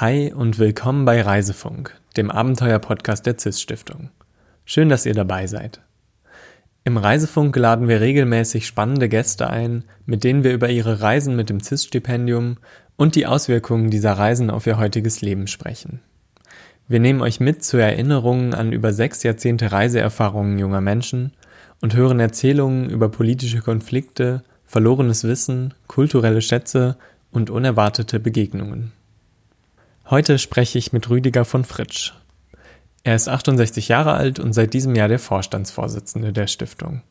Hi und willkommen bei Reisefunk, dem Abenteuer-Podcast der CIS Stiftung. Schön, dass ihr dabei seid. Im Reisefunk laden wir regelmäßig spannende Gäste ein, mit denen wir über ihre Reisen mit dem CIS-Stipendium und die Auswirkungen dieser Reisen auf ihr heutiges Leben sprechen. Wir nehmen euch mit zu Erinnerungen an über sechs Jahrzehnte Reiseerfahrungen junger Menschen und hören Erzählungen über politische Konflikte, verlorenes Wissen, kulturelle Schätze und unerwartete Begegnungen. Heute spreche ich mit Rüdiger von Fritsch. Er ist 68 Jahre alt und seit diesem Jahr der Vorstandsvorsitzende der Stiftung.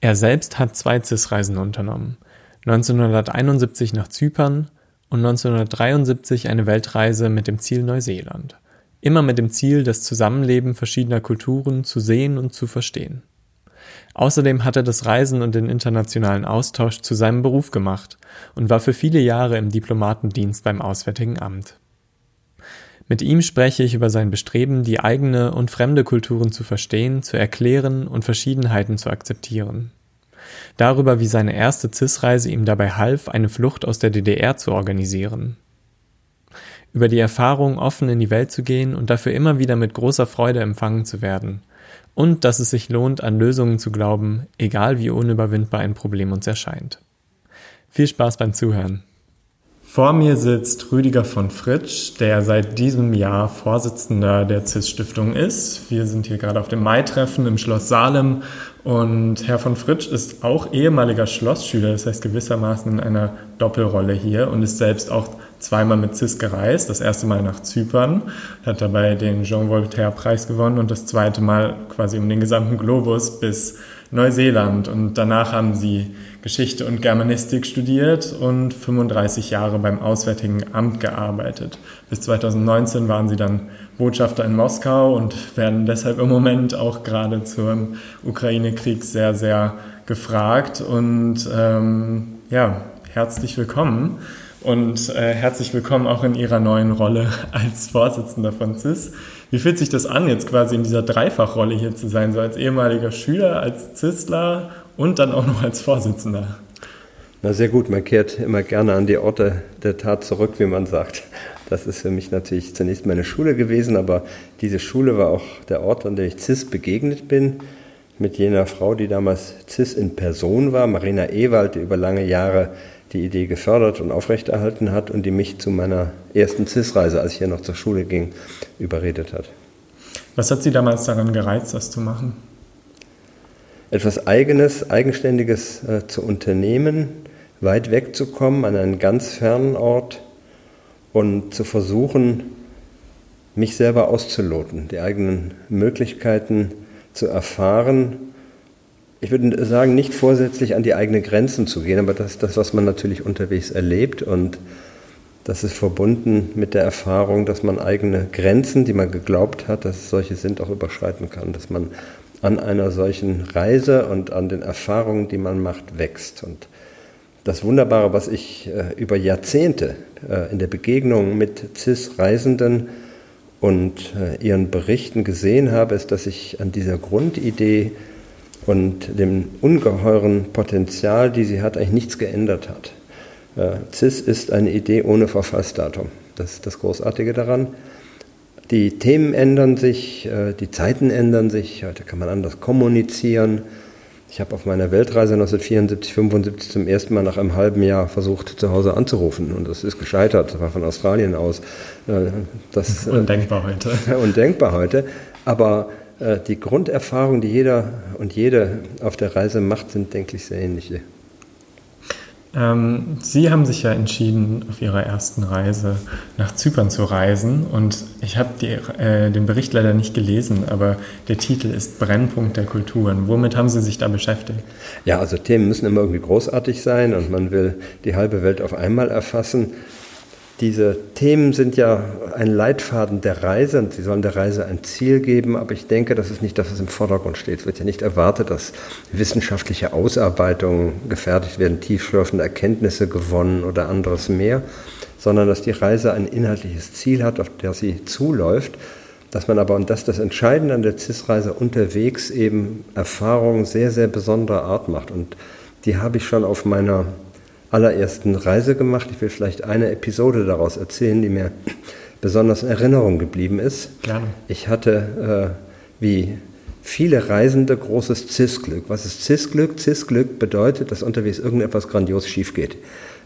Er selbst hat zwei CIS-Reisen unternommen. 1971 nach Zypern und 1973 eine Weltreise mit dem Ziel Neuseeland. Immer mit dem Ziel, das Zusammenleben verschiedener Kulturen zu sehen und zu verstehen. Außerdem hat er das Reisen und den internationalen Austausch zu seinem Beruf gemacht und war für viele Jahre im Diplomatendienst beim Auswärtigen Amt. Mit ihm spreche ich über sein Bestreben, die eigene und fremde Kulturen zu verstehen, zu erklären und Verschiedenheiten zu akzeptieren. Darüber, wie seine erste CIS-Reise ihm dabei half, eine Flucht aus der DDR zu organisieren. Über die Erfahrung, offen in die Welt zu gehen und dafür immer wieder mit großer Freude empfangen zu werden. Und dass es sich lohnt, an Lösungen zu glauben, egal wie unüberwindbar ein Problem uns erscheint. Viel Spaß beim Zuhören. Vor mir sitzt Rüdiger von Fritsch, der seit diesem Jahr Vorsitzender der CIS-Stiftung ist. Wir sind hier gerade auf dem Mai-Treffen im Schloss Salem und Herr von Fritsch ist auch ehemaliger Schlossschüler, das heißt gewissermaßen in einer Doppelrolle hier und ist selbst auch zweimal mit CIS gereist. Das erste Mal nach Zypern, hat dabei den Jean Voltaire-Preis gewonnen und das zweite Mal quasi um den gesamten Globus bis Neuseeland. Und danach haben sie Geschichte und Germanistik studiert und 35 Jahre beim Auswärtigen Amt gearbeitet. Bis 2019 waren sie dann Botschafter in Moskau und werden deshalb im Moment auch gerade zum Ukraine-Krieg sehr, sehr gefragt. Und ähm, ja, herzlich willkommen und äh, herzlich willkommen auch in Ihrer neuen Rolle als Vorsitzender von CIS. Wie fühlt sich das an, jetzt quasi in dieser Dreifachrolle hier zu sein, so als ehemaliger Schüler, als CISler und dann auch noch als Vorsitzender? Na sehr gut, man kehrt immer gerne an die Orte der Tat zurück, wie man sagt. Das ist für mich natürlich zunächst meine Schule gewesen, aber diese Schule war auch der Ort, an dem ich CIS begegnet bin, mit jener Frau, die damals CIS in Person war, Marina Ewald, die über lange Jahre die Idee gefördert und aufrechterhalten hat und die mich zu meiner ersten CIS-Reise, als ich hier noch zur Schule ging, überredet hat. Was hat Sie damals daran gereizt, das zu machen? Etwas Eigenes, Eigenständiges äh, zu unternehmen, weit wegzukommen an einen ganz fernen Ort und zu versuchen, mich selber auszuloten, die eigenen Möglichkeiten zu erfahren. Ich würde sagen, nicht vorsätzlich an die eigenen Grenzen zu gehen, aber das ist das, was man natürlich unterwegs erlebt und das ist verbunden mit der Erfahrung, dass man eigene Grenzen, die man geglaubt hat, dass es solche sind, auch überschreiten kann, dass man an einer solchen Reise und an den Erfahrungen, die man macht, wächst. Und das Wunderbare, was ich äh, über Jahrzehnte äh, in der Begegnung mit CIS-Reisenden und äh, ihren Berichten gesehen habe, ist, dass ich an dieser Grundidee und dem ungeheuren Potenzial, die sie hat, eigentlich nichts geändert hat. Äh, CIS ist eine Idee ohne Verfallsdatum. Das ist das Großartige daran. Die Themen ändern sich, äh, die Zeiten ändern sich, heute kann man anders kommunizieren. Ich habe auf meiner Weltreise 1974, 75 zum ersten Mal nach einem halben Jahr versucht, zu Hause anzurufen und das ist gescheitert. Das war von Australien aus. Äh, das, undenkbar heute. Undenkbar heute. Aber äh, die Grunderfahrungen, die jeder und jede auf der Reise macht, sind, denke ich, sehr ähnliche. Ähm, Sie haben sich ja entschieden, auf Ihrer ersten Reise nach Zypern zu reisen. Und ich habe äh, den Bericht leider nicht gelesen, aber der Titel ist Brennpunkt der Kulturen. Womit haben Sie sich da beschäftigt? Ja, also Themen müssen immer irgendwie großartig sein und man will die halbe Welt auf einmal erfassen. Diese Themen sind ja ein Leitfaden der Reise und sie sollen der Reise ein Ziel geben, aber ich denke, das ist nicht das, was im Vordergrund steht. Es wird ja nicht erwartet, dass wissenschaftliche Ausarbeitungen gefertigt werden, tiefschürfende Erkenntnisse gewonnen oder anderes mehr, sondern dass die Reise ein inhaltliches Ziel hat, auf das sie zuläuft, dass man aber, und das ist das Entscheidende an der CIS-Reise, unterwegs eben Erfahrungen sehr, sehr besonderer Art macht. Und die habe ich schon auf meiner allerersten Reise gemacht. Ich will vielleicht eine Episode daraus erzählen, die mir besonders in Erinnerung geblieben ist. Gerne. Ich hatte, äh, wie viele Reisende, großes CIS-Glück. Was ist CIS-Glück? CIS-Glück bedeutet, dass unterwegs irgendetwas grandios schief geht.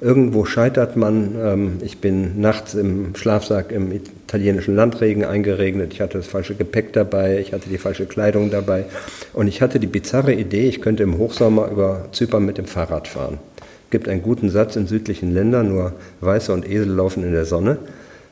Irgendwo scheitert man. Ähm, ich bin nachts im Schlafsack im italienischen Landregen eingeregnet. Ich hatte das falsche Gepäck dabei. Ich hatte die falsche Kleidung dabei. Und ich hatte die bizarre Idee, ich könnte im Hochsommer über Zypern mit dem Fahrrad fahren. Gibt einen guten Satz in südlichen Ländern, nur Weiße und Esel laufen in der Sonne.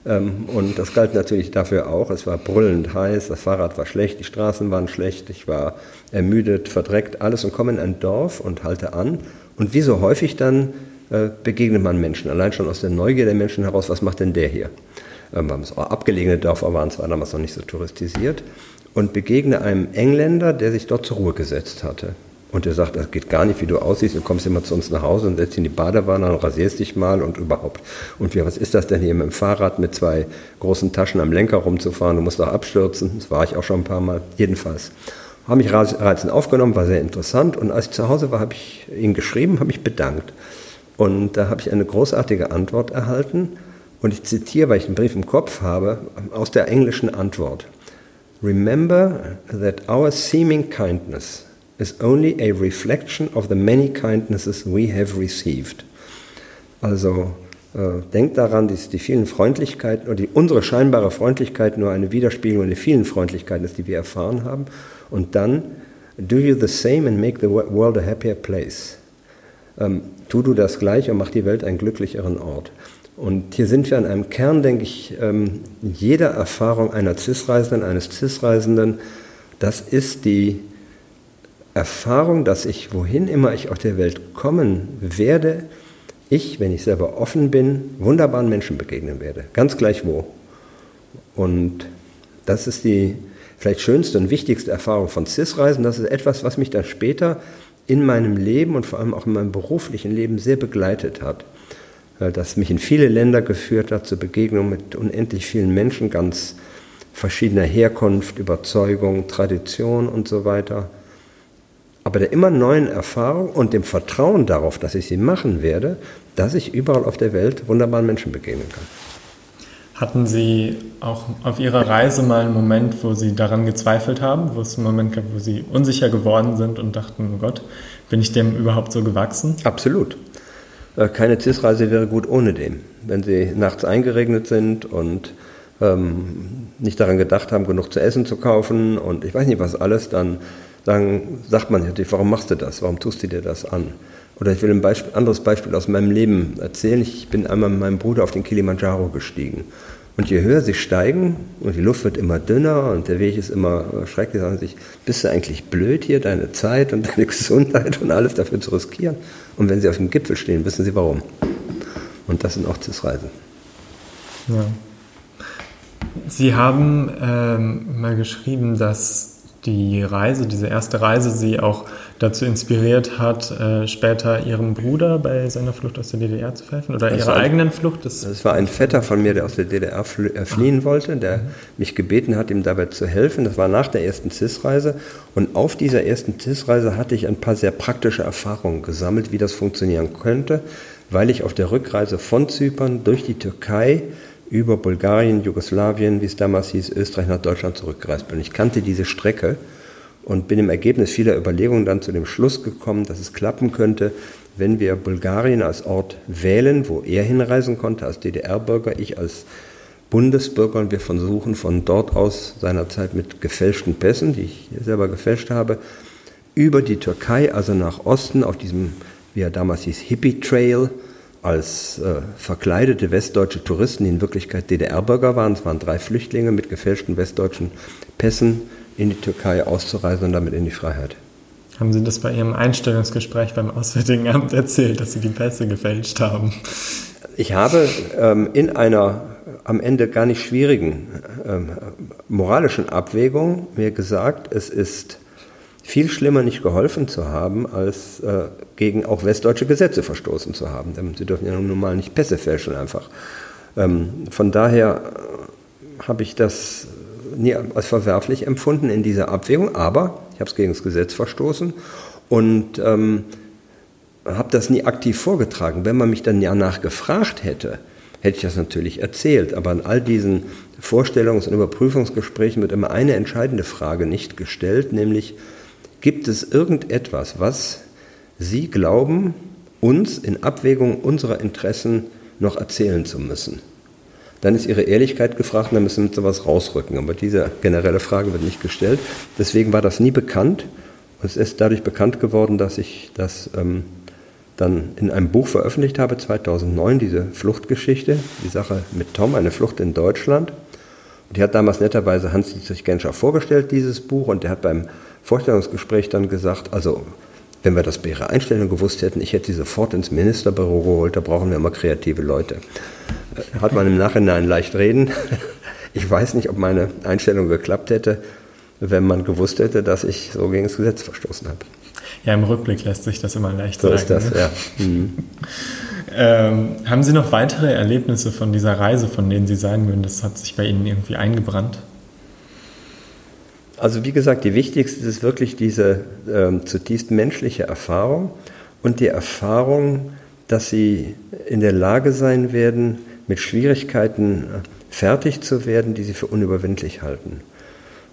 Ähm, und das galt natürlich dafür auch. Es war brüllend heiß, das Fahrrad war schlecht, die Straßen waren schlecht, ich war ermüdet, verdreckt, alles und komme in ein Dorf und halte an. Und wie so häufig dann äh, begegnet man Menschen, allein schon aus der Neugier der Menschen heraus, was macht denn der hier? Ähm, abgelegene Dörfer waren zwar damals noch nicht so touristisiert. Und begegne einem Engländer, der sich dort zur Ruhe gesetzt hatte. Und der sagt, das geht gar nicht, wie du aussiehst, du kommst immer zu uns nach Hause und setzt in die Badewanne und rasierst dich mal und überhaupt. Und wie, was ist das denn hier mit dem Fahrrad mit zwei großen Taschen am Lenker rumzufahren? Du musst doch abstürzen. Das war ich auch schon ein paar Mal. Jedenfalls. Habe mich reizend aufgenommen, war sehr interessant. Und als ich zu Hause war, habe ich ihn geschrieben, habe mich bedankt. Und da habe ich eine großartige Antwort erhalten. Und ich zitiere, weil ich den Brief im Kopf habe, aus der englischen Antwort. Remember that our seeming kindness is only a reflection of the many kindnesses we have received. Also äh, denkt daran, dass die vielen Freundlichkeiten oder die, unsere scheinbare Freundlichkeit nur eine Widerspiegelung der vielen Freundlichkeiten ist, die wir erfahren haben. Und dann, do you the same and make the world a happier place. Ähm, tu du das gleich und mach die Welt einen glücklicheren Ort. Und hier sind wir an einem Kern, denke ich, ähm, jeder Erfahrung einer CIS-Reisenden, eines CIS-Reisenden, das ist die Erfahrung, dass ich, wohin immer ich auf der Welt kommen werde, ich, wenn ich selber offen bin, wunderbaren Menschen begegnen werde. Ganz gleich wo. Und das ist die vielleicht schönste und wichtigste Erfahrung von CIS-Reisen. Das ist etwas, was mich dann später in meinem Leben und vor allem auch in meinem beruflichen Leben sehr begleitet hat. Das mich in viele Länder geführt hat, zur Begegnung mit unendlich vielen Menschen ganz verschiedener Herkunft, Überzeugung, Tradition und so weiter aber der immer neuen Erfahrung und dem Vertrauen darauf, dass ich sie machen werde, dass ich überall auf der Welt wunderbaren Menschen begegnen kann. Hatten Sie auch auf Ihrer Reise mal einen Moment, wo Sie daran gezweifelt haben, wo es einen Moment gab, wo Sie unsicher geworden sind und dachten, oh Gott, bin ich dem überhaupt so gewachsen? Absolut. Äh, keine CIS-Reise wäre gut ohne dem. Wenn Sie nachts eingeregnet sind und ähm, nicht daran gedacht haben, genug zu essen zu kaufen und ich weiß nicht was alles, dann dann sagt man natürlich, warum machst du das? Warum tust du dir das an? Oder ich will ein Beispiel, anderes Beispiel aus meinem Leben erzählen. Ich bin einmal mit meinem Bruder auf den Kilimanjaro gestiegen. Und je höher sie steigen und die Luft wird immer dünner und der Weg ist immer schrecklich, sagen sich, bist du eigentlich blöd hier, deine Zeit und deine Gesundheit und alles dafür zu riskieren? Und wenn sie auf dem Gipfel stehen, wissen sie warum. Und das sind auch CIS-Reisen. Ja. Sie haben ähm, mal geschrieben, dass die Reise, diese erste Reise, sie auch dazu inspiriert hat, äh, später ihrem Bruder bei seiner Flucht aus der DDR zu helfen oder das ihrer eigenen Flucht? Das war ein Vetter von mir, der aus der DDR äh, fliehen wollte, der mich gebeten hat, ihm dabei zu helfen. Das war nach der ersten CIS-Reise. Und auf dieser ersten CIS-Reise hatte ich ein paar sehr praktische Erfahrungen gesammelt, wie das funktionieren könnte, weil ich auf der Rückreise von Zypern durch die Türkei über Bulgarien, Jugoslawien, wie es damals hieß, Österreich nach Deutschland zurückgereist bin. Ich kannte diese Strecke und bin im Ergebnis vieler Überlegungen dann zu dem Schluss gekommen, dass es klappen könnte, wenn wir Bulgarien als Ort wählen, wo er hinreisen konnte als DDR-Bürger, ich als Bundesbürger und wir versuchen von dort aus seinerzeit mit gefälschten Pässen, die ich selber gefälscht habe, über die Türkei, also nach Osten, auf diesem, wie er damals hieß, Hippie Trail, als äh, verkleidete westdeutsche Touristen, die in Wirklichkeit DDR-Bürger waren, es waren drei Flüchtlinge mit gefälschten westdeutschen Pässen, in die Türkei auszureisen und damit in die Freiheit. Haben Sie das bei Ihrem Einstellungsgespräch beim Auswärtigen Amt erzählt, dass Sie die Pässe gefälscht haben? Ich habe ähm, in einer am Ende gar nicht schwierigen ähm, moralischen Abwägung mir gesagt, es ist viel schlimmer nicht geholfen zu haben, als äh, gegen auch westdeutsche Gesetze verstoßen zu haben. Sie dürfen ja nun mal nicht Pässe fälschen einfach. Ähm, von daher äh, habe ich das nie als verwerflich empfunden in dieser Abwägung, aber ich habe es gegen das Gesetz verstoßen und ähm, habe das nie aktiv vorgetragen. Wenn man mich dann danach gefragt hätte, hätte ich das natürlich erzählt. Aber an all diesen Vorstellungs- und Überprüfungsgesprächen wird immer eine entscheidende Frage nicht gestellt, nämlich gibt es irgendetwas, was Sie glauben, uns in Abwägung unserer Interessen noch erzählen zu müssen? Dann ist Ihre Ehrlichkeit gefragt dann müssen Sie sowas rausrücken. Aber diese generelle Frage wird nicht gestellt. Deswegen war das nie bekannt. Und es ist dadurch bekannt geworden, dass ich das ähm, dann in einem Buch veröffentlicht habe, 2009, diese Fluchtgeschichte, die Sache mit Tom, eine Flucht in Deutschland. Und die hat damals netterweise Hans-Dietrich Genscher vorgestellt, dieses Buch, und der hat beim Vorstellungsgespräch dann gesagt, also wenn wir das bei Ihrer Einstellung gewusst hätten, ich hätte sie sofort ins Ministerbüro geholt, da brauchen wir immer kreative Leute. Äh, hat man im Nachhinein leicht reden. Ich weiß nicht, ob meine Einstellung geklappt hätte, wenn man gewusst hätte, dass ich so gegen das Gesetz verstoßen habe. Ja, im Rückblick lässt sich das immer leicht so sagen. So ist das, ne? ja. Mhm. Ähm, haben Sie noch weitere Erlebnisse von dieser Reise, von denen Sie sagen würden, das hat sich bei Ihnen irgendwie eingebrannt? Also wie gesagt, die wichtigste ist wirklich diese ähm, zutiefst menschliche Erfahrung und die Erfahrung, dass Sie in der Lage sein werden, mit Schwierigkeiten äh, fertig zu werden, die Sie für unüberwindlich halten.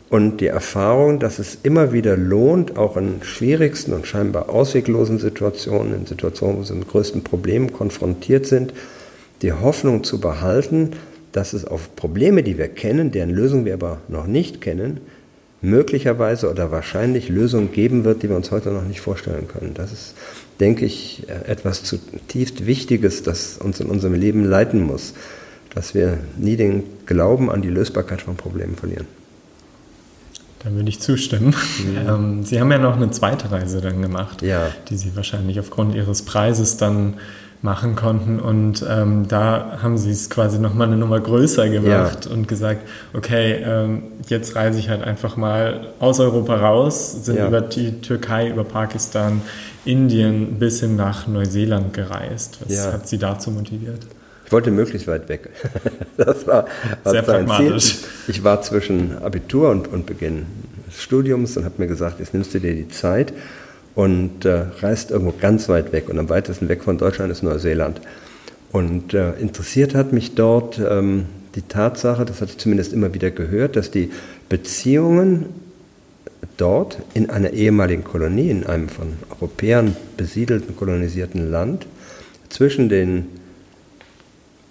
Und die Erfahrung, dass es immer wieder lohnt, auch in schwierigsten und scheinbar ausweglosen Situationen, in Situationen, wo sie mit größten Problemen konfrontiert sind, die Hoffnung zu behalten, dass es auf Probleme, die wir kennen, deren Lösung wir aber noch nicht kennen, möglicherweise oder wahrscheinlich Lösungen geben wird, die wir uns heute noch nicht vorstellen können. Das ist, denke ich, etwas zutiefst Wichtiges, das uns in unserem Leben leiten muss, dass wir nie den Glauben an die Lösbarkeit von Problemen verlieren. Da würde ich zustimmen. Ja. Ähm, Sie haben ja noch eine zweite Reise dann gemacht, ja. die Sie wahrscheinlich aufgrund Ihres Preises dann machen konnten. Und ähm, da haben Sie es quasi nochmal eine Nummer größer gemacht ja. und gesagt, okay, ähm, jetzt reise ich halt einfach mal aus Europa raus, sind über die Türkei, über Pakistan, Indien bis hin nach Neuseeland gereist. Was hat Sie dazu motiviert? Ich wollte möglichst weit weg. Das war, war Sehr pragmatisch. Ziel. Ich war zwischen Abitur und, und Beginn des Studiums und habe mir gesagt, jetzt nimmst du dir die Zeit und äh, reist irgendwo ganz weit weg. Und am weitesten weg von Deutschland ist Neuseeland. Und äh, interessiert hat mich dort ähm, die Tatsache, das hatte ich zumindest immer wieder gehört, dass die Beziehungen dort in einer ehemaligen Kolonie, in einem von Europäern besiedelten, kolonisierten Land, zwischen den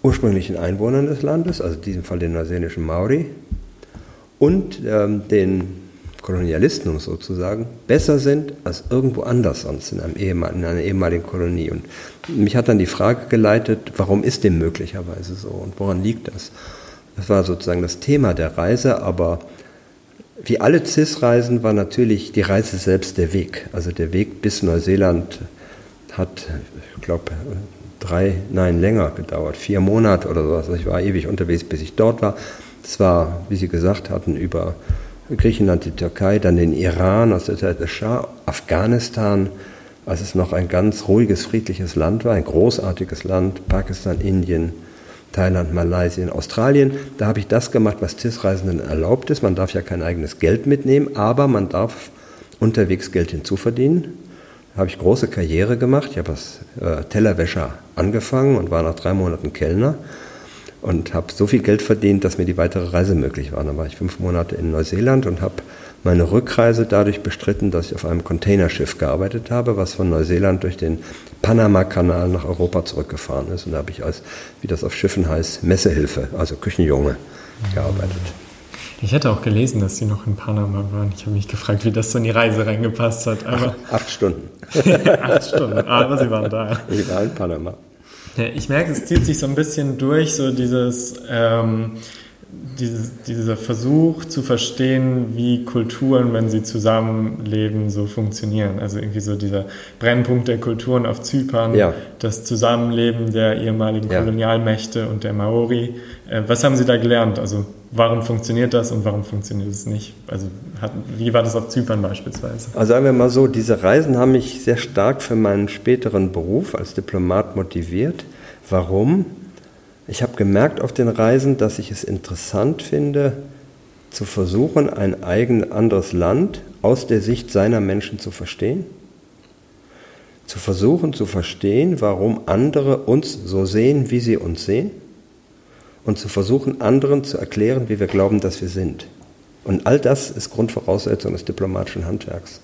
ursprünglichen Einwohnern des Landes, also in diesem Fall den neuseeländischen Maori, und ähm, den Kolonialisten, um sozusagen, besser sind als irgendwo anders sonst in, einem ehemal, in einer ehemaligen Kolonie. Und mich hat dann die Frage geleitet, warum ist dem möglicherweise so und woran liegt das? Das war sozusagen das Thema der Reise, aber wie alle CIS-Reisen war natürlich die Reise selbst der Weg. Also der Weg bis Neuseeland hat, ich glaube, drei, nein, länger gedauert, vier Monate oder sowas. Ich war ewig unterwegs, bis ich dort war. Es war, wie Sie gesagt hatten, über Griechenland, die Türkei, dann den Iran aus der Zeit des Schah, Afghanistan, als es noch ein ganz ruhiges, friedliches Land war, ein großartiges Land, Pakistan, Indien, Thailand, Malaysia, Australien. Da habe ich das gemacht, was TIS-Reisenden erlaubt ist. Man darf ja kein eigenes Geld mitnehmen, aber man darf unterwegs Geld hinzuverdienen habe ich große Karriere gemacht. Ich habe als äh, Tellerwäscher angefangen und war nach drei Monaten Kellner und habe so viel Geld verdient, dass mir die weitere Reise möglich war. Dann war ich fünf Monate in Neuseeland und habe meine Rückreise dadurch bestritten, dass ich auf einem Containerschiff gearbeitet habe, was von Neuseeland durch den Panama-Kanal nach Europa zurückgefahren ist. Und da habe ich als, wie das auf Schiffen heißt, Messehilfe, also Küchenjunge, gearbeitet. Ich hätte auch gelesen, dass Sie noch in Panama waren. Ich habe mich gefragt, wie das so in die Reise reingepasst hat. Aber Ach, acht Stunden. acht Stunden, aber Sie waren da. Ich war in Panama. Ja, ich merke, es zieht sich so ein bisschen durch, so dieses, ähm, dieses, dieser Versuch zu verstehen, wie Kulturen, wenn sie zusammenleben, so funktionieren. Also irgendwie so dieser Brennpunkt der Kulturen auf Zypern, ja. das Zusammenleben der ehemaligen ja. Kolonialmächte und der Maori. Äh, was haben Sie da gelernt? Also warum funktioniert das und warum funktioniert es nicht? Also hat, wie war das auf Zypern beispielsweise? Also sagen wir mal so, diese Reisen haben mich sehr stark für meinen späteren Beruf als Diplomat motiviert. Warum? Ich habe gemerkt auf den Reisen, dass ich es interessant finde, zu versuchen, ein eigen anderes Land aus der Sicht seiner Menschen zu verstehen zu versuchen zu verstehen, warum andere uns so sehen, wie sie uns sehen und zu versuchen, anderen zu erklären, wie wir glauben, dass wir sind. Und all das ist Grundvoraussetzung des diplomatischen Handwerks.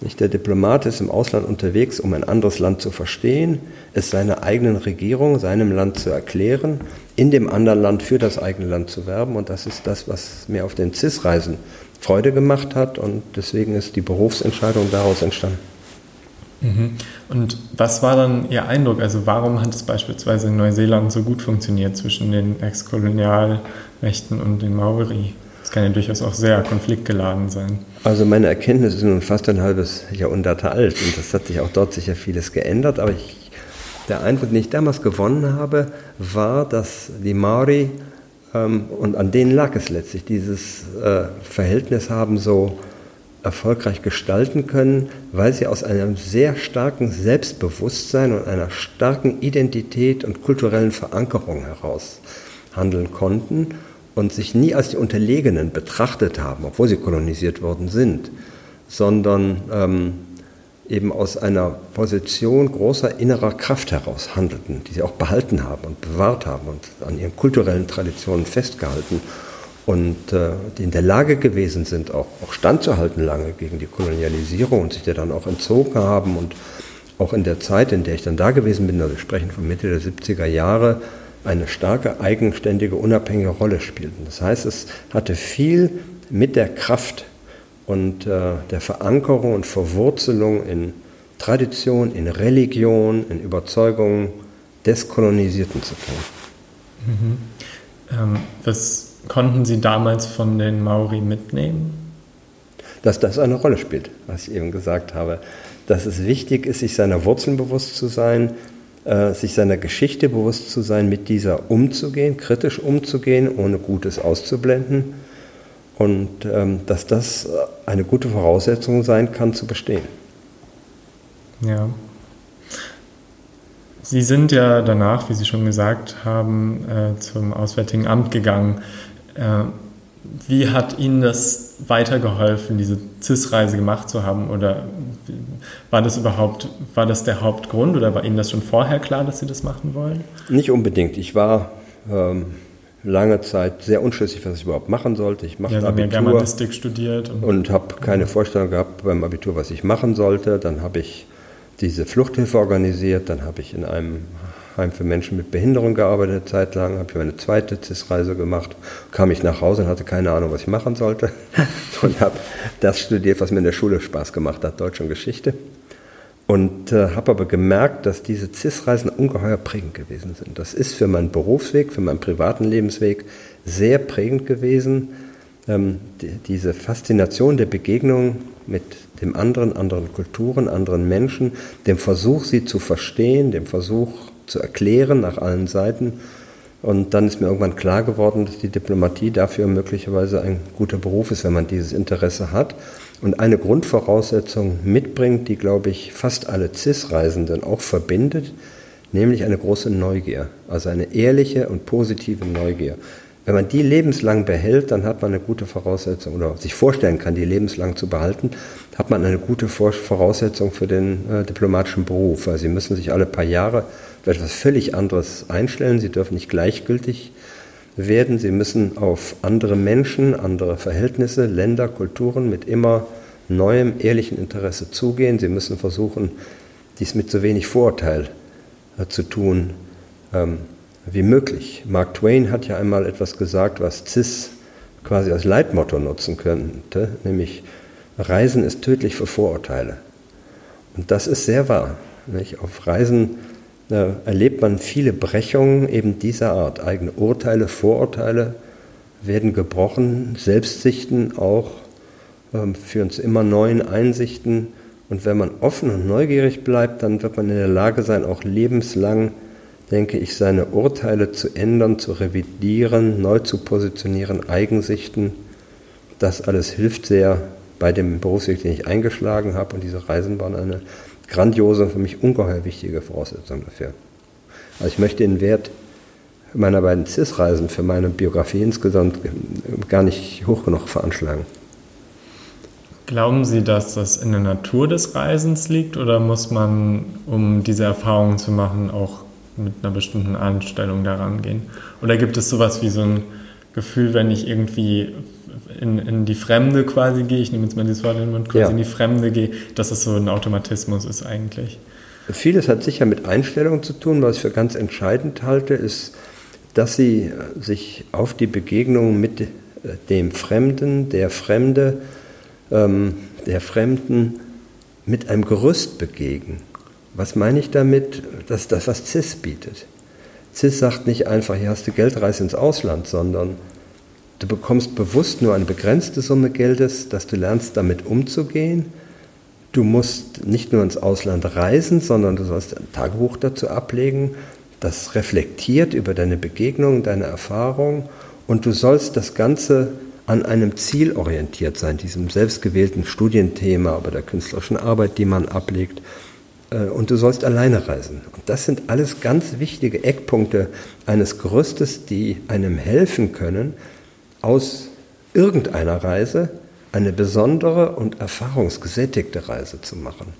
Nicht der Diplomat ist im Ausland unterwegs, um ein anderes Land zu verstehen, es seiner eigenen Regierung, seinem Land zu erklären, in dem anderen Land für das eigene Land zu werben. Und das ist das, was mir auf den CIS-Reisen Freude gemacht hat. Und deswegen ist die Berufsentscheidung daraus entstanden. Mhm. Und was war dann Ihr Eindruck? Also warum hat es beispielsweise in Neuseeland so gut funktioniert zwischen den Ex-Kolonialmächten und den Maori? Das kann ja durchaus auch sehr konfliktgeladen sein. Also meine Erkenntnis ist nun fast ein halbes Jahrhundert alt und das hat sich auch dort sicher vieles geändert. Aber ich, der Eindruck, den ich damals gewonnen habe, war, dass die Maori, ähm, und an denen lag es letztlich, dieses äh, Verhältnis haben so erfolgreich gestalten können, weil sie aus einem sehr starken Selbstbewusstsein und einer starken Identität und kulturellen Verankerung heraus handeln konnten und sich nie als die Unterlegenen betrachtet haben, obwohl sie kolonisiert worden sind, sondern ähm, eben aus einer Position großer innerer Kraft heraus handelten, die sie auch behalten haben und bewahrt haben und an ihren kulturellen Traditionen festgehalten und äh, die in der Lage gewesen sind, auch, auch standzuhalten lange gegen die Kolonialisierung und sich der dann auch entzogen haben und auch in der Zeit, in der ich dann da gewesen bin, also wir sprechen von Mitte der 70er Jahre, eine starke, eigenständige, unabhängige Rolle spielten. Das heißt, es hatte viel mit der Kraft und äh, der Verankerung und Verwurzelung in Tradition, in Religion, in Überzeugungen des Kolonisierten zu tun. Mhm. Ähm, was konnten Sie damals von den Maori mitnehmen? Dass das eine Rolle spielt, was ich eben gesagt habe. Dass es wichtig ist, sich seiner Wurzeln bewusst zu sein, äh, sich seiner Geschichte bewusst zu sein, mit dieser umzugehen, kritisch umzugehen, ohne Gutes auszublenden. Und ähm, dass das eine gute Voraussetzung sein kann, zu bestehen. Ja. Sie sind ja danach, wie Sie schon gesagt haben, äh, zum Auswärtigen Amt gegangen. Äh, wie hat Ihnen das weitergeholfen, diese CIS-Reise gemacht zu haben? Oder war das überhaupt, war das der Hauptgrund oder war Ihnen das schon vorher klar, dass Sie das machen wollen? Nicht unbedingt. Ich war ähm, lange Zeit sehr unschlüssig, was ich überhaupt machen sollte. Ich machte ja, Abitur ja Germanistik studiert und, und habe keine Vorstellung gehabt beim Abitur, was ich machen sollte. Dann habe ich diese Fluchthilfe organisiert, dann habe ich in einem Heim für Menschen mit Behinderung gearbeitet, eine Zeit lang, habe ich meine zweite CIS-Reise gemacht, kam ich nach Hause und hatte keine Ahnung, was ich machen sollte und habe das studiert, was mir in der Schule Spaß gemacht hat, Deutsch und Geschichte. Und äh, habe aber gemerkt, dass diese CIS-Reisen ungeheuer prägend gewesen sind. Das ist für meinen Berufsweg, für meinen privaten Lebensweg sehr prägend gewesen. Ähm, die, diese Faszination der Begegnung mit dem anderen, anderen Kulturen, anderen Menschen, dem Versuch, sie zu verstehen, dem Versuch, zu erklären nach allen Seiten. Und dann ist mir irgendwann klar geworden, dass die Diplomatie dafür möglicherweise ein guter Beruf ist, wenn man dieses Interesse hat und eine Grundvoraussetzung mitbringt, die, glaube ich, fast alle CIS-Reisenden auch verbindet, nämlich eine große Neugier, also eine ehrliche und positive Neugier. Wenn man die lebenslang behält, dann hat man eine gute Voraussetzung oder sich vorstellen kann, die lebenslang zu behalten, hat man eine gute Voraussetzung für den äh, diplomatischen Beruf. Weil Sie müssen sich alle paar Jahre etwas völlig anderes einstellen. Sie dürfen nicht gleichgültig werden. Sie müssen auf andere Menschen, andere Verhältnisse, Länder, Kulturen mit immer neuem, ehrlichen Interesse zugehen. Sie müssen versuchen, dies mit so wenig Vorurteil äh, zu tun ähm, wie möglich. Mark Twain hat ja einmal etwas gesagt, was CIS quasi als Leitmotto nutzen könnte, nämlich Reisen ist tödlich für Vorurteile. Und das ist sehr wahr. Nicht? Auf Reisen erlebt man viele Brechungen eben dieser Art. Eigene Urteile, Vorurteile werden gebrochen, Selbstsichten auch ähm, führen zu immer neuen Einsichten. Und wenn man offen und neugierig bleibt, dann wird man in der Lage sein, auch lebenslang, denke ich, seine Urteile zu ändern, zu revidieren, neu zu positionieren, Eigensichten. Das alles hilft sehr bei dem Berufsweg, den ich eingeschlagen habe. Und diese Reisen waren eine grandiose und für mich ungeheuer wichtige Voraussetzung dafür. Also ich möchte den Wert meiner beiden CIS-Reisen für meine Biografie insgesamt gar nicht hoch genug veranschlagen. Glauben Sie, dass das in der Natur des Reisens liegt oder muss man, um diese Erfahrungen zu machen, auch mit einer bestimmten Einstellung daran gehen? Oder gibt es sowas wie so ein Gefühl, wenn ich irgendwie in, in die Fremde quasi gehe, ich nehme jetzt mal dieses Wort in den Mund, quasi ja. in die Fremde gehe, dass es so ein Automatismus ist eigentlich? Vieles hat sicher mit Einstellung zu tun. Was ich für ganz entscheidend halte, ist, dass sie sich auf die Begegnung mit dem Fremden, der Fremde, ähm, der Fremden mit einem Gerüst begegnen. Was meine ich damit? Das ist das, was CIS bietet. CIS sagt nicht einfach, hier hast du Geldreise ins Ausland, sondern du bekommst bewusst nur eine begrenzte Summe Geldes, dass du lernst, damit umzugehen. Du musst nicht nur ins Ausland reisen, sondern du sollst ein Tagebuch dazu ablegen, das reflektiert über deine Begegnungen, deine Erfahrungen und du sollst das Ganze an einem Ziel orientiert sein, diesem selbstgewählten Studienthema oder der künstlerischen Arbeit, die man ablegt. Äh, und du sollst alleine reisen. Und das sind alles ganz wichtige Eckpunkte eines Gerüstes, die einem helfen können, aus irgendeiner Reise eine besondere und erfahrungsgesättigte Reise zu machen.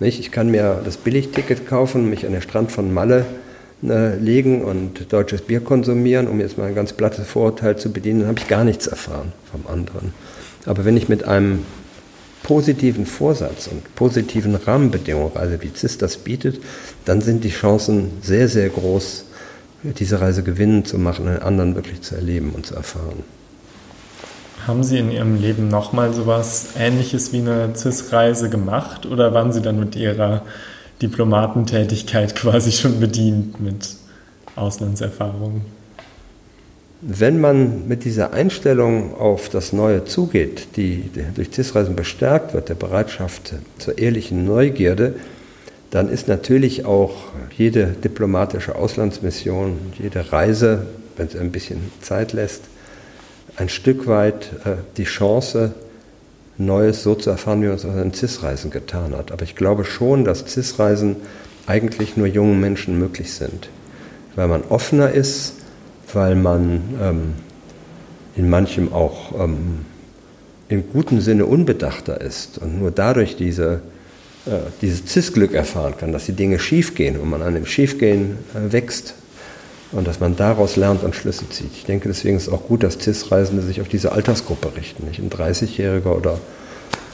Ich kann mir das Billigticket kaufen, mich an den Strand von Malle äh, legen und deutsches Bier konsumieren, um jetzt mal ein ganz plattes Vorurteil zu bedienen, dann habe ich gar nichts erfahren vom anderen. Aber wenn ich mit einem positiven Vorsatz und positiven Rahmenbedingungen reise, wie CIS das bietet, dann sind die Chancen sehr, sehr groß, diese Reise gewinnen zu machen, einen anderen wirklich zu erleben und zu erfahren. Haben Sie in Ihrem Leben nochmal sowas Ähnliches wie eine CIS-Reise gemacht oder waren Sie dann mit Ihrer Diplomatentätigkeit quasi schon bedient mit Auslandserfahrungen. Wenn man mit dieser Einstellung auf das Neue zugeht, die durch CIS-Reisen bestärkt wird, der Bereitschaft zur ehrlichen Neugierde, dann ist natürlich auch jede diplomatische Auslandsmission, jede Reise, wenn sie ein bisschen Zeit lässt, ein Stück weit äh, die Chance, Neues so zu erfahren, wie man es auf den CIS-Reisen getan hat. Aber ich glaube schon, dass CIS-Reisen eigentlich nur jungen Menschen möglich sind, weil man offener ist, weil man ähm, in manchem auch ähm, im guten Sinne unbedachter ist und nur dadurch diese, äh, dieses CIS-Glück erfahren kann, dass die Dinge schiefgehen und man an dem Schiefgehen äh, wächst und dass man daraus lernt und Schlüsse zieht. Ich denke, deswegen ist es auch gut, dass CIS-Reisende sich auf diese Altersgruppe richten. Nicht ein 30-Jähriger oder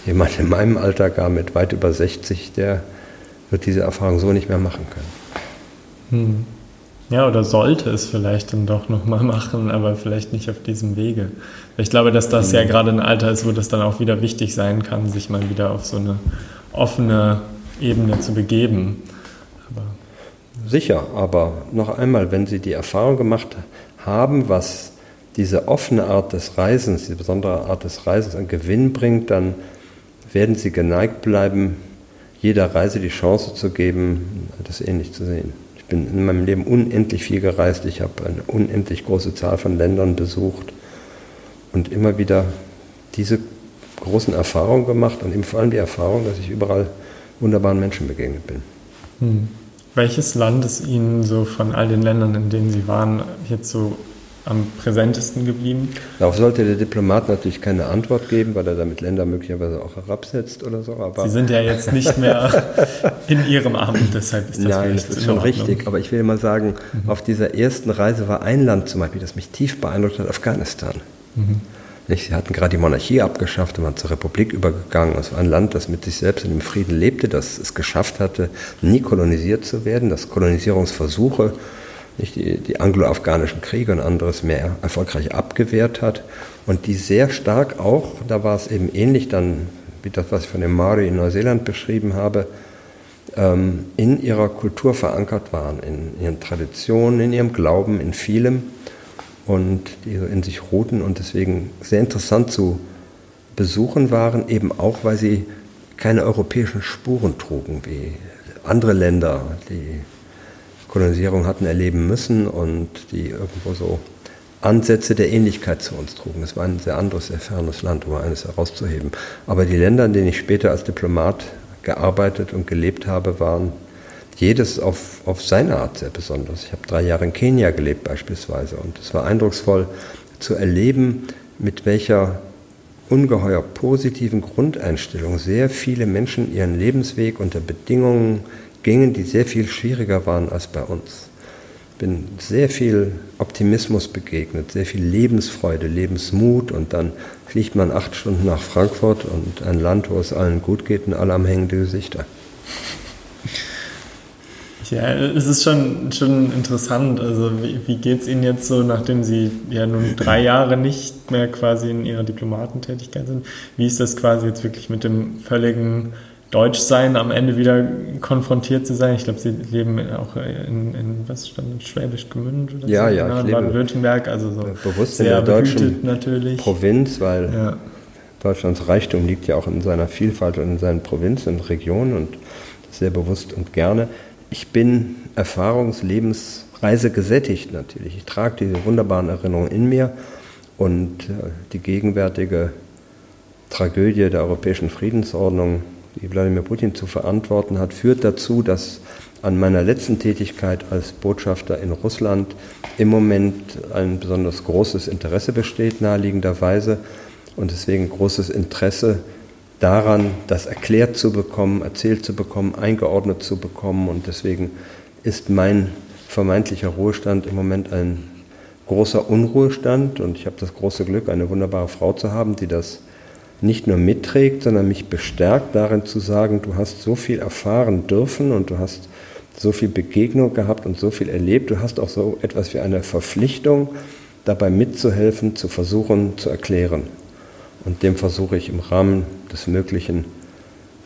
jemand in meinem Alter gar mit weit über 60, der wird diese Erfahrung so nicht mehr machen können. Hm. Ja, oder sollte es vielleicht dann doch nochmal machen, aber vielleicht nicht auf diesem Wege. Ich glaube, dass das ja hm. gerade ein Alter ist, wo das dann auch wieder wichtig sein kann, sich mal wieder auf so eine offene Ebene zu begeben. Sicher, aber noch einmal, wenn Sie die Erfahrung gemacht haben, was diese offene Art des Reisens, diese besondere Art des Reisens an Gewinn bringt, dann werden Sie geneigt bleiben, jeder Reise die Chance zu geben, das ähnlich zu sehen. Ich bin in meinem Leben unendlich viel gereist, ich habe eine unendlich große Zahl von Ländern besucht und immer wieder diese großen Erfahrungen gemacht und eben vor allem die Erfahrung, dass ich überall wunderbaren Menschen begegnet bin. Hm. Welches Land ist Ihnen so von all den Ländern, in denen Sie waren, jetzt so am präsentesten geblieben? Darauf sollte der Diplomat natürlich keine Antwort geben, weil er damit Länder möglicherweise auch herabsetzt oder so. Aber Sie sind ja jetzt nicht mehr in Ihrem Amt, deshalb ist das Nein, das ist schon richtig. Aber ich will mal sagen, mhm. auf dieser ersten Reise war ein Land zum Beispiel, das mich tief beeindruckt hat, Afghanistan. Mhm. Sie hatten gerade die Monarchie abgeschafft und waren zur Republik übergegangen. Es war ein Land, das mit sich selbst in dem Frieden lebte, das es geschafft hatte, nie kolonisiert zu werden, das Kolonisierungsversuche, nicht die, die anglo-afghanischen Kriege und anderes mehr erfolgreich abgewehrt hat. Und die sehr stark auch, da war es eben ähnlich dann wie das, was ich von dem Maori in Neuseeland beschrieben habe, ähm, in ihrer Kultur verankert waren, in ihren Traditionen, in ihrem Glauben, in vielem und die so in sich ruhten und deswegen sehr interessant zu besuchen waren, eben auch, weil sie keine europäischen Spuren trugen, wie andere Länder, die Kolonisierung hatten erleben müssen und die irgendwo so Ansätze der Ähnlichkeit zu uns trugen. Es war ein sehr anderes, sehr fernes Land, um eines herauszuheben. Aber die Länder, in denen ich später als Diplomat gearbeitet und gelebt habe, waren jedes auf, auf seine Art sehr besonders. Ich habe drei Jahre in Kenia gelebt beispielsweise und es war eindrucksvoll zu erleben, mit welcher ungeheuer positiven Grundeinstellung sehr viele Menschen ihren Lebensweg unter Bedingungen gingen, die sehr viel schwieriger waren als bei uns. Bin sehr viel Optimismus begegnet, sehr viel Lebensfreude, Lebensmut und dann fliegt man acht Stunden nach Frankfurt und ein Land, wo es allen gut geht und alle am hängende Gesichter. Ja, es ist schon, schon interessant. Also wie, wie geht es Ihnen jetzt so, nachdem Sie ja nun drei Jahre nicht mehr quasi in Ihrer Diplomatentätigkeit sind? Wie ist das quasi jetzt wirklich mit dem völligen Deutschsein am Ende wieder konfrontiert zu sein? Ich glaube, Sie leben auch in, in was stand Schwäbisch Gmünd oder ja, so? Ja, ja. Genau, Baden-Württemberg, also so bewusst in der deutschen natürlich. Provinz, weil ja. Deutschlands Reichtum liegt ja auch in seiner Vielfalt und in seinen Provinzen und Regionen und sehr bewusst und gerne ich bin Erfahrungslebensreise gesättigt natürlich. Ich trage diese wunderbaren Erinnerungen in mir und äh, die gegenwärtige Tragödie der europäischen Friedensordnung, die Wladimir Putin zu verantworten hat, führt dazu, dass an meiner letzten Tätigkeit als Botschafter in Russland im Moment ein besonders großes Interesse besteht, naheliegenderweise, und deswegen großes Interesse daran, das erklärt zu bekommen, erzählt zu bekommen, eingeordnet zu bekommen. Und deswegen ist mein vermeintlicher Ruhestand im Moment ein großer Unruhestand. Und ich habe das große Glück, eine wunderbare Frau zu haben, die das nicht nur mitträgt, sondern mich bestärkt darin zu sagen, du hast so viel erfahren dürfen und du hast so viel Begegnung gehabt und so viel erlebt. Du hast auch so etwas wie eine Verpflichtung, dabei mitzuhelfen, zu versuchen, zu erklären. Und dem versuche ich im Rahmen des Möglichen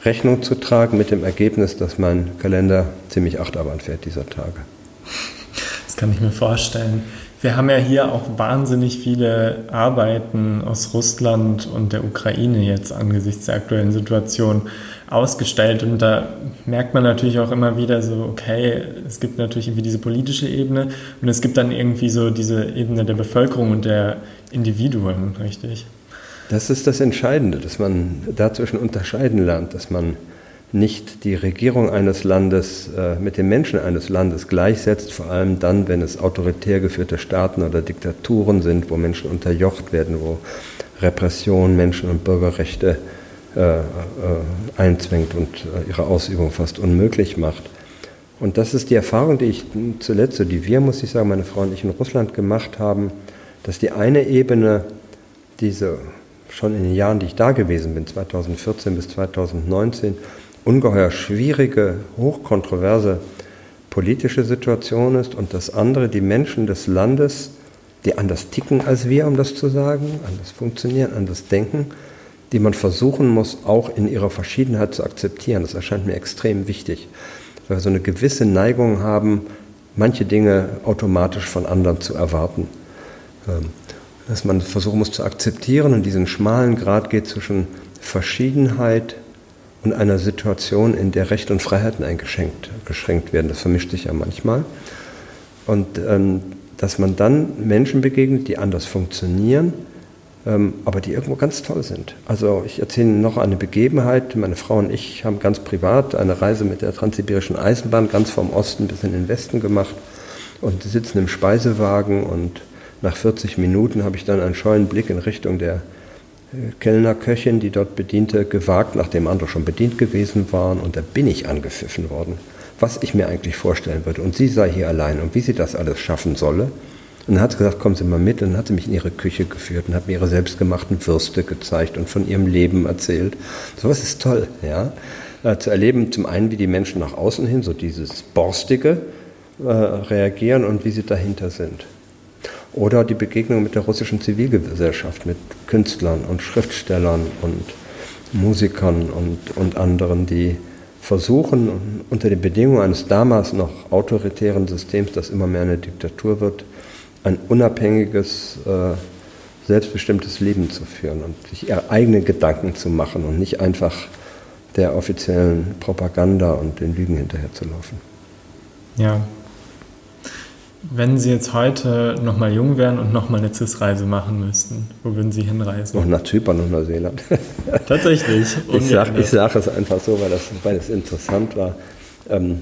Rechnung zu tragen, mit dem Ergebnis, dass mein Kalender ziemlich Achterbahn fährt dieser Tage. Das kann ich mir vorstellen. Wir haben ja hier auch wahnsinnig viele Arbeiten aus Russland und der Ukraine jetzt angesichts der aktuellen Situation ausgestellt. Und da merkt man natürlich auch immer wieder so, okay, es gibt natürlich irgendwie diese politische Ebene und es gibt dann irgendwie so diese Ebene der Bevölkerung und der Individuen, richtig? Das ist das Entscheidende, dass man dazwischen unterscheiden lernt, dass man nicht die Regierung eines Landes äh, mit den Menschen eines Landes gleichsetzt, vor allem dann, wenn es autoritär geführte Staaten oder Diktaturen sind, wo Menschen unterjocht werden, wo Repression Menschen- und Bürgerrechte äh, äh, einzwängt und äh, ihre Ausübung fast unmöglich macht. Und das ist die Erfahrung, die ich zuletzt, so die wir, muss ich sagen, meine Frau und ich in Russland gemacht haben, dass die eine Ebene diese schon in den Jahren, die ich da gewesen bin, 2014 bis 2019, ungeheuer schwierige, hochkontroverse politische Situation ist und das andere die Menschen des Landes, die anders ticken als wir, um das zu sagen, anders funktionieren, anders denken, die man versuchen muss, auch in ihrer Verschiedenheit zu akzeptieren. Das erscheint mir extrem wichtig, weil wir so eine gewisse Neigung haben, manche Dinge automatisch von anderen zu erwarten. Dass man versuchen muss zu akzeptieren und diesen schmalen Grad geht zwischen Verschiedenheit und einer Situation, in der Rechte und Freiheiten eingeschränkt geschränkt werden. Das vermischt sich ja manchmal. Und ähm, dass man dann Menschen begegnet, die anders funktionieren, ähm, aber die irgendwo ganz toll sind. Also ich erzähle noch eine Begebenheit. Meine Frau und ich haben ganz privat eine Reise mit der Transsibirischen Eisenbahn ganz vom Osten bis in den Westen gemacht und sitzen im Speisewagen und nach 40 Minuten habe ich dann einen scheuen Blick in Richtung der äh, Kellnerköchin, die dort bediente, gewagt, nachdem andere schon bedient gewesen waren. Und da bin ich angepfiffen worden, was ich mir eigentlich vorstellen würde. Und sie sei hier allein und wie sie das alles schaffen solle. Und dann hat sie gesagt, kommen Sie mal mit. Und dann hat sie mich in ihre Küche geführt und hat mir ihre selbstgemachten Würste gezeigt und von ihrem Leben erzählt. Sowas ist toll, ja. Äh, zu erleben, zum einen, wie die Menschen nach außen hin, so dieses Borstige, äh, reagieren und wie sie dahinter sind. Oder die Begegnung mit der russischen Zivilgesellschaft, mit Künstlern und Schriftstellern und Musikern und, und anderen, die versuchen, unter den Bedingungen eines damals noch autoritären Systems, das immer mehr eine Diktatur wird, ein unabhängiges, äh, selbstbestimmtes Leben zu führen und sich ihre eigenen Gedanken zu machen und nicht einfach der offiziellen Propaganda und den Lügen hinterherzulaufen. Ja, wenn Sie jetzt heute nochmal jung wären und nochmal eine CIS-Reise machen müssten, wo würden Sie hinreisen? Noch nach Zypern und Neuseeland. Tatsächlich. ich sage sag es einfach so, weil, das, weil es interessant war. Ähm,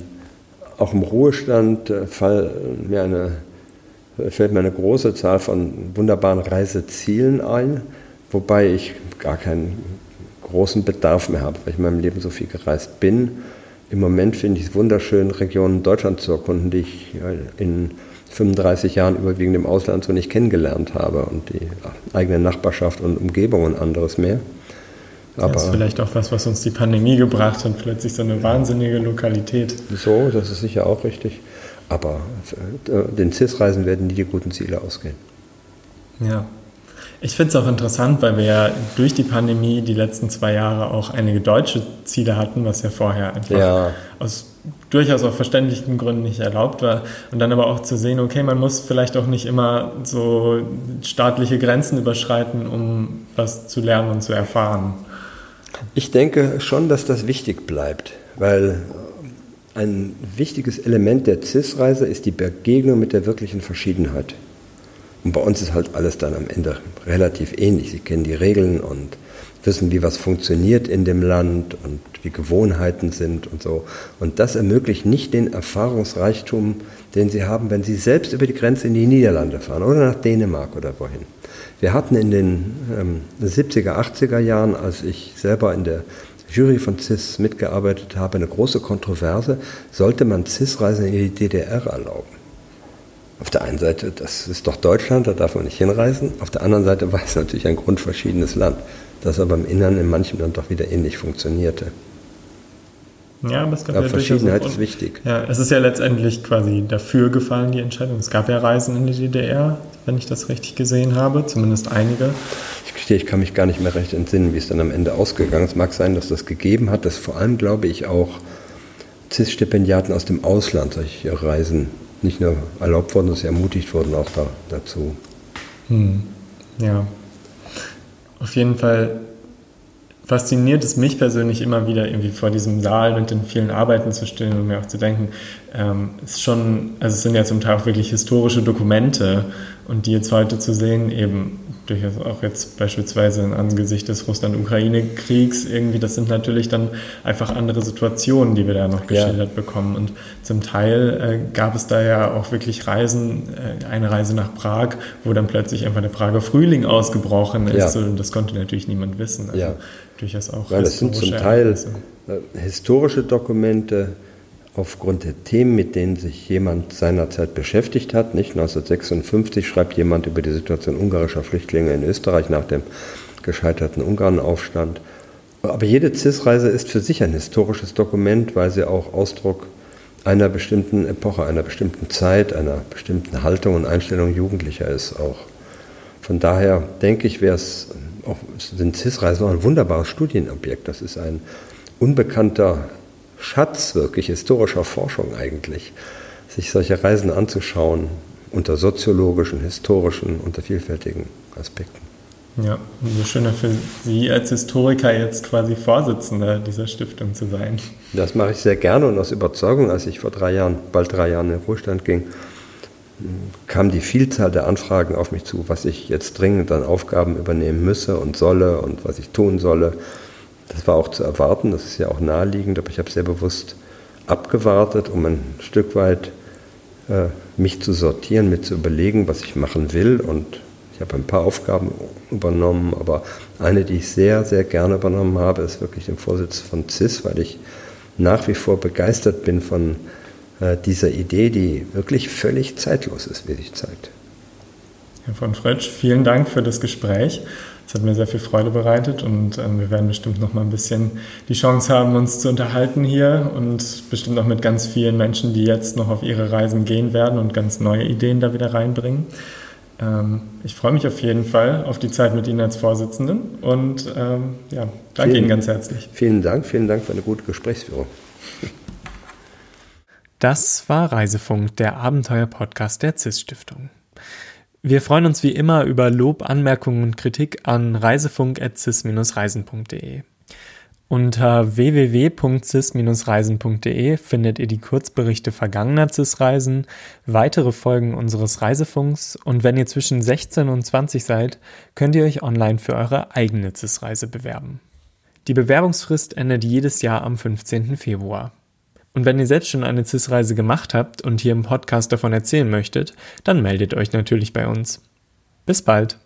auch im Ruhestand äh, fall mir eine, fällt mir eine große Zahl von wunderbaren Reisezielen ein, wobei ich gar keinen großen Bedarf mehr habe, weil ich in meinem Leben so viel gereist bin. Im Moment finde ich es wunderschön, Regionen Deutschlands zu erkunden, die ich in 35 Jahren überwiegend im Ausland so nicht kennengelernt habe und die eigene Nachbarschaft und Umgebung und anderes mehr. Aber das ist vielleicht auch was, was uns die Pandemie gebracht hat, plötzlich so eine wahnsinnige Lokalität. So, das ist sicher auch richtig. Aber äh, den CIS-Reisen werden nie die guten Ziele ausgehen. Ja. Ich finde es auch interessant, weil wir ja durch die Pandemie die letzten zwei Jahre auch einige deutsche Ziele hatten, was ja vorher einfach ja. aus durchaus auf verständlichen Gründen nicht erlaubt war. Und dann aber auch zu sehen, okay, man muss vielleicht auch nicht immer so staatliche Grenzen überschreiten, um was zu lernen und zu erfahren. Ich denke schon, dass das wichtig bleibt, weil ein wichtiges Element der CIS-Reise ist die Begegnung mit der wirklichen Verschiedenheit. Und bei uns ist halt alles dann am Ende relativ ähnlich. Sie kennen die Regeln und wissen, wie was funktioniert in dem Land und wie Gewohnheiten sind und so. Und das ermöglicht nicht den Erfahrungsreichtum, den Sie haben, wenn Sie selbst über die Grenze in die Niederlande fahren oder nach Dänemark oder wohin. Wir hatten in den ähm, 70er, 80er Jahren, als ich selber in der Jury von CIS mitgearbeitet habe, eine große Kontroverse, sollte man CIS-Reisen in die DDR erlauben. Auf der einen Seite, das ist doch Deutschland, da darf man nicht hinreisen. Auf der anderen Seite war es natürlich ein grundverschiedenes Land, das aber im Innern in manchem dann doch wieder ähnlich funktionierte. Ja, aber es gab ja, ja Verschiedenheit ist wichtig. Ja, es ist ja letztendlich quasi dafür gefallen, die Entscheidung. Es gab ja Reisen in die DDR, wenn ich das richtig gesehen habe, zumindest einige. Ich gestehe, ich kann mich gar nicht mehr recht entsinnen, wie es dann am Ende ausgegangen ist. Es mag sein, dass das gegeben hat, dass vor allem, glaube ich, auch CIS-Stipendiaten aus dem Ausland solche Reisen nicht nur erlaubt wurden, sondern ermutigt wurden auch da, dazu. Hm. Ja. Auf jeden Fall fasziniert es mich persönlich immer wieder, irgendwie vor diesem Saal mit den vielen Arbeiten zu stehen und mir auch zu denken, ähm, ist schon, also es sind ja zum Teil auch wirklich historische Dokumente und die jetzt heute zu sehen, eben durchaus auch jetzt beispielsweise im Angesicht des Russland-Ukraine-Kriegs, irgendwie, das sind natürlich dann einfach andere Situationen, die wir da noch geschildert ja. bekommen. Und zum Teil äh, gab es da ja auch wirklich Reisen, äh, eine Reise nach Prag, wo dann plötzlich einfach der Prager Frühling ausgebrochen ist. Ja. Und das konnte natürlich niemand wissen. Also ja. durchaus auch. Weil das sind zum Teil äh, historische Dokumente, aufgrund der Themen, mit denen sich jemand seinerzeit beschäftigt hat. Nicht 1956 schreibt jemand über die Situation ungarischer Flüchtlinge in Österreich nach dem gescheiterten Ungarnaufstand. Aber jede CIS-Reise ist für sich ein historisches Dokument, weil sie auch Ausdruck einer bestimmten Epoche, einer bestimmten Zeit, einer bestimmten Haltung und Einstellung Jugendlicher ist auch. Von daher denke ich, wäre es auch, sind CIS-Reisen auch ein wunderbares Studienobjekt. Das ist ein unbekannter Schatz wirklich historischer Forschung eigentlich, sich solche Reisen anzuschauen unter soziologischen, historischen, unter vielfältigen Aspekten. Ja, umso schöner für Sie als Historiker jetzt quasi Vorsitzender dieser Stiftung zu sein. Das mache ich sehr gerne und aus Überzeugung, als ich vor drei Jahren, bald drei Jahren in den Ruhestand ging, kam die Vielzahl der Anfragen auf mich zu, was ich jetzt dringend an Aufgaben übernehmen müsse und solle und was ich tun solle. Das war auch zu erwarten, das ist ja auch naheliegend, aber ich habe sehr bewusst abgewartet, um ein Stück weit äh, mich zu sortieren, mir zu überlegen, was ich machen will. Und ich habe ein paar Aufgaben übernommen, aber eine, die ich sehr, sehr gerne übernommen habe, ist wirklich den Vorsitz von CIS, weil ich nach wie vor begeistert bin von äh, dieser Idee, die wirklich völlig zeitlos ist, wie sich zeigt. Herr von Fretsch, vielen Dank für das Gespräch. Es hat mir sehr viel Freude bereitet und ähm, wir werden bestimmt noch mal ein bisschen die Chance haben, uns zu unterhalten hier und bestimmt auch mit ganz vielen Menschen, die jetzt noch auf ihre Reisen gehen werden und ganz neue Ideen da wieder reinbringen. Ähm, ich freue mich auf jeden Fall auf die Zeit mit Ihnen als Vorsitzenden und ähm, ja, danke vielen, Ihnen ganz herzlich. Vielen Dank, vielen Dank für eine gute Gesprächsführung. Das war Reisefunk, der Abenteuer-Podcast der CIS-Stiftung. Wir freuen uns wie immer über Lob, Anmerkungen und Kritik an reisefunk.cis-reisen.de. Unter www.cis-reisen.de findet ihr die Kurzberichte vergangener CIS-Reisen, weitere Folgen unseres Reisefunks und wenn ihr zwischen 16 und 20 seid, könnt ihr euch online für eure eigene CIS-Reise bewerben. Die Bewerbungsfrist endet jedes Jahr am 15. Februar. Und wenn ihr selbst schon eine CIS-Reise gemacht habt und hier im Podcast davon erzählen möchtet, dann meldet euch natürlich bei uns. Bis bald!